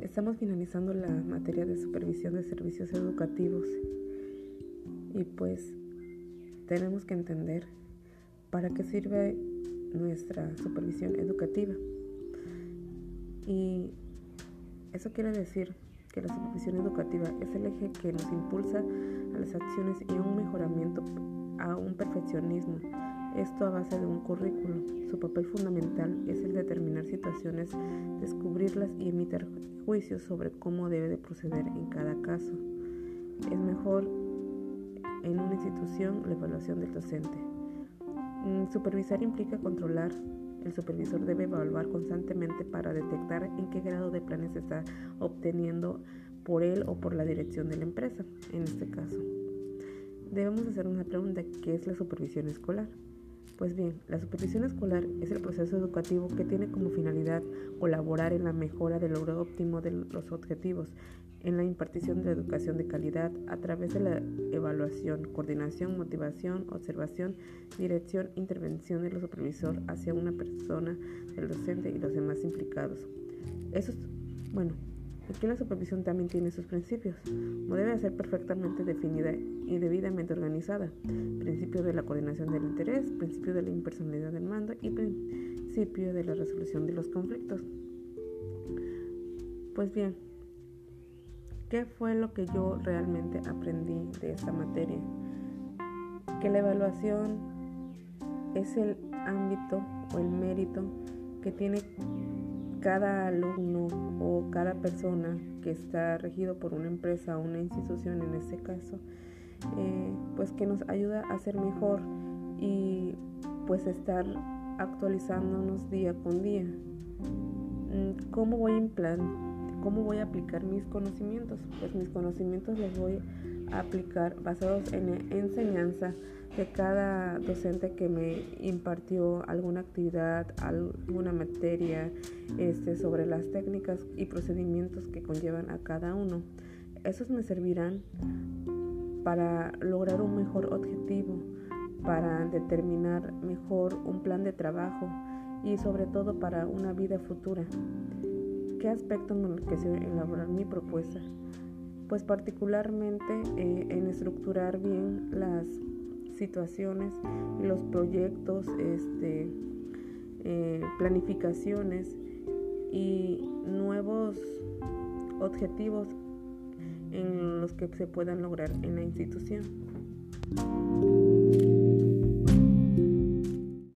estamos finalizando la materia de supervisión de servicios educativos y pues tenemos que entender para qué sirve nuestra supervisión educativa. Y eso quiere decir que la supervisión educativa es el eje que nos impulsa a las acciones y a un mejoramiento, a un perfeccionismo esto a base de un currículo. Su papel fundamental es el determinar situaciones, descubrirlas y emitir juicios sobre cómo debe de proceder en cada caso. Es mejor en una institución la evaluación del docente. Mm, supervisar implica controlar el supervisor debe evaluar constantemente para detectar en qué grado de planes está obteniendo por él o por la dirección de la empresa, en este caso. Debemos hacer una pregunta, ¿qué es la supervisión escolar? Pues bien, la supervisión escolar es el proceso educativo que tiene como finalidad colaborar en la mejora del logro óptimo de los objetivos en la impartición de educación de calidad a través de la evaluación, coordinación, motivación, observación, dirección, intervención del supervisor hacia una persona, el docente y los demás implicados. Eso es, bueno, aquí la supervisión también tiene sus principios, no debe ser perfectamente definida y debidamente organizada. Principio de la coordinación del interés, principio de la impersonalidad del mando y principio de la resolución de los conflictos. Pues bien, ¿Qué fue lo que yo realmente aprendí de esta materia? Que la evaluación es el ámbito o el mérito que tiene cada alumno o cada persona que está regido por una empresa o una institución en este caso, eh, pues que nos ayuda a ser mejor y pues estar actualizándonos día con día. Mm, ¿Cómo voy a implantar? ¿Cómo voy a aplicar mis conocimientos? Pues mis conocimientos los voy aplicar basados en la enseñanza de cada docente que me impartió alguna actividad, alguna materia este, sobre las técnicas y procedimientos que conllevan a cada uno. Esos me servirán para lograr un mejor objetivo, para determinar mejor un plan de trabajo y sobre todo para una vida futura. ¿Qué aspecto me enriqueció en elaborar mi propuesta? Pues particularmente eh, en estructurar bien las situaciones los proyectos, este, eh, planificaciones y nuevos objetivos en los que se puedan lograr en la institución.